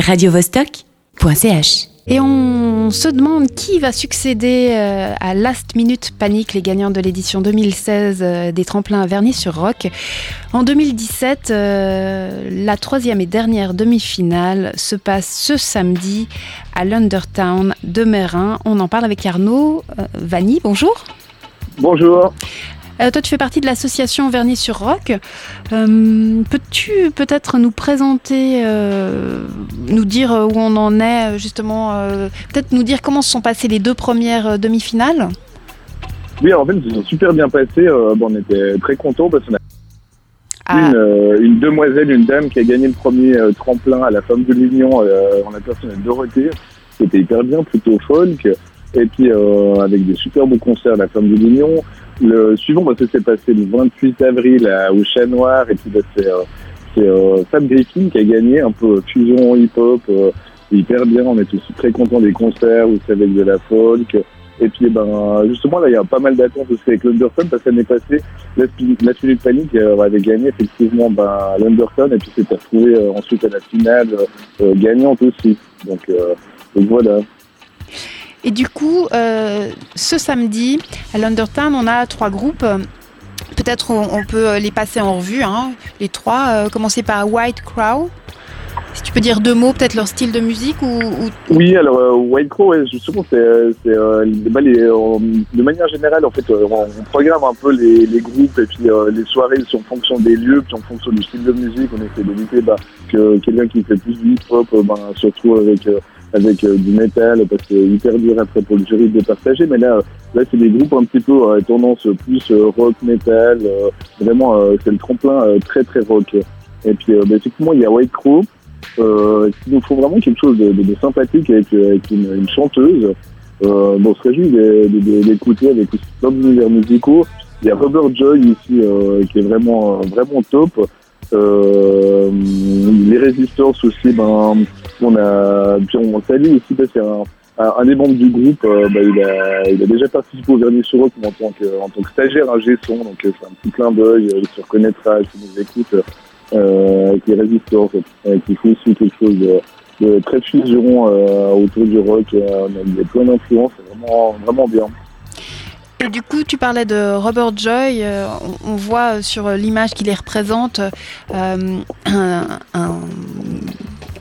radiovostok.ch. Et on se demande qui va succéder euh, à Last Minute Panic, les gagnants de l'édition 2016 euh, des tremplins à Vernis sur Rock. En 2017, euh, la troisième et dernière demi-finale se passe ce samedi à l'Undertown de Mérin. On en parle avec Arnaud Vanny. Bonjour. Bonjour. Euh, toi, tu fais partie de l'association Vernis sur Rock. Euh, peux-tu peut-être nous présenter, euh, nous dire où on en est, justement, peut-être nous dire comment se sont passées les deux premières demi-finales? Oui, en fait, ils sont super bien passés. Bon, on était très contents parce qu'on a ah. une, demoiselle, une dame qui a gagné le premier tremplin à la femme de l'Union en la personne de Dorothée. C'était hyper bien, plutôt folk. Et puis avec des super beaux concerts à la femme de l'Union. Le suivant, bah, ça s'est passé le 28 avril à, au Chat Noir, et puis bah, c'est euh, euh, Sam Griffin qui a gagné, un peu fusion hip-hop, euh, hyper bien. On est aussi très content des concerts où c'est avec de la folk. Et puis, ben, justement, là, il y a pas mal d'attentes aussi avec l'Underton parce que l'année passée, la, Panic Panique avait gagné effectivement ben, l'Underton et puis s'était retrouvé ensuite à la finale gagnante aussi. Donc, donc voilà. Et du coup, euh, ce samedi, à l'Undertown, on a trois groupes. Peut-être on, peut les passer en revue, hein, les trois. Euh, commencer par White Crow. Si tu peux dire deux mots, peut-être leur style de musique ou, Oui, alors euh, White Crow, justement, c'est bah, de manière générale, en fait, on, programme un peu les, groupes et puis les soirées en fonction des lieux, puis en fonction du style de musique. On essaie d'éviter bah, que quelqu'un qui fait plus du hip-hop, bah, surtout avec avec euh, du métal parce que hyper dur après pour le jury de partager. Mais là, là c'est des groupes un petit peu euh, tendance plus euh, rock, métal. vraiment, c'est le tremplin très très rock. Et puis, bah, effectivement, il y a White Crow. il nous faut vraiment quelque chose de, sympathique avec, une, chanteuse. Euh, bon, on se réjouit d'écouter avec plein d'univers musicaux. Il y a Robert Joy ici qui est vraiment vraiment top. Euh, les résistances aussi, ben, on a, puis on salue aussi parce qu'un un, des membres du groupe, euh, bah, il, a, déjà participé au Vernis sur en tant que, en tant que stagiaire un G-son, donc euh, c'est un petit clin d'œil, il se reconnaîtra s'il nous écoute, euh, qui est résistant en fait, qui fait aussi quelque chose de, très fusion autour du rock, y a plein d'influences, c'est vraiment, vraiment bien. Et du coup, tu parlais de Robert Joy. Euh, on, voit sur l'image qui les représente euh, un,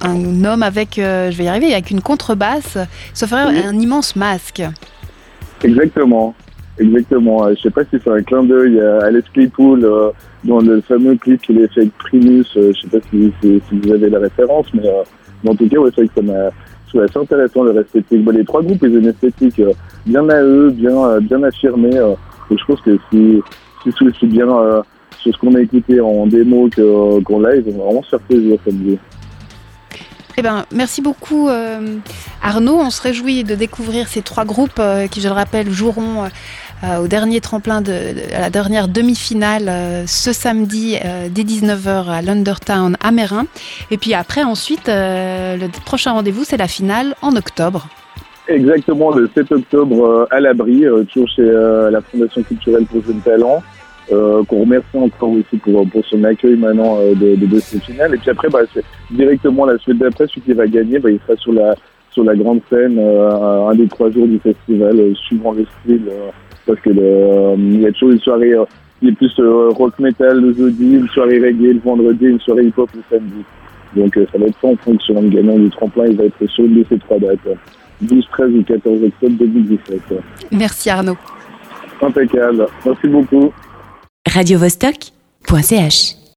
homme avec, euh, je vais y arriver, avec une contrebasse, sauf ferait un immense masque. Exactement. Exactement. Je sais pas si c'est un clin d'œil à Alex Claypool dans le fameux clip qu'il a fait avec Primus. je sais pas si, vous avez la référence, mais, en tout cas, ouais, c'est vrai que ça m'a c'est assez intéressant leur esthétique. les trois groupes, ils ont une esthétique euh, bien à eux, bien, euh, bien affirmée. Euh, et je pense que si, si c'est aussi bien sur ce qu'on a écouté en démo qu'en live, on va vraiment se faire plaisir samedi. Eh ben, merci beaucoup Arnaud. On se réjouit de découvrir ces trois groupes qui, je le rappelle, joueront euh, au dernier tremplin de, à la dernière demi-finale euh, ce samedi euh, dès 19h à l'Undertown à Mérin. Et puis après, ensuite, le prochain rendez-vous, c'est la finale en octobre. Exactement, le 7 octobre à l'abri, toujours chez la Fondation culturelle pour jeunes talents. Qu'on remercie encore aussi pour, pour son accueil maintenant de, de, de cette finale. Et puis après, bah, directement la suite d'après, celui qui va gagner, bah, il sera sur la, sur la grande scène un des trois jours du festival, suivant le style parce que il y a toujours une soirée euh, qui est plus euh, rock metal le jeudi, une soirée reggae le vendredi, une soirée hip hop le samedi. Donc euh, ça va être ça en fonction. Le gagnant du tremplin, il va être sur de ces trois dates. 12, 13 ou 14 octobre 2017. Merci Arnaud. Impeccable. Merci beaucoup. Radio -Vostok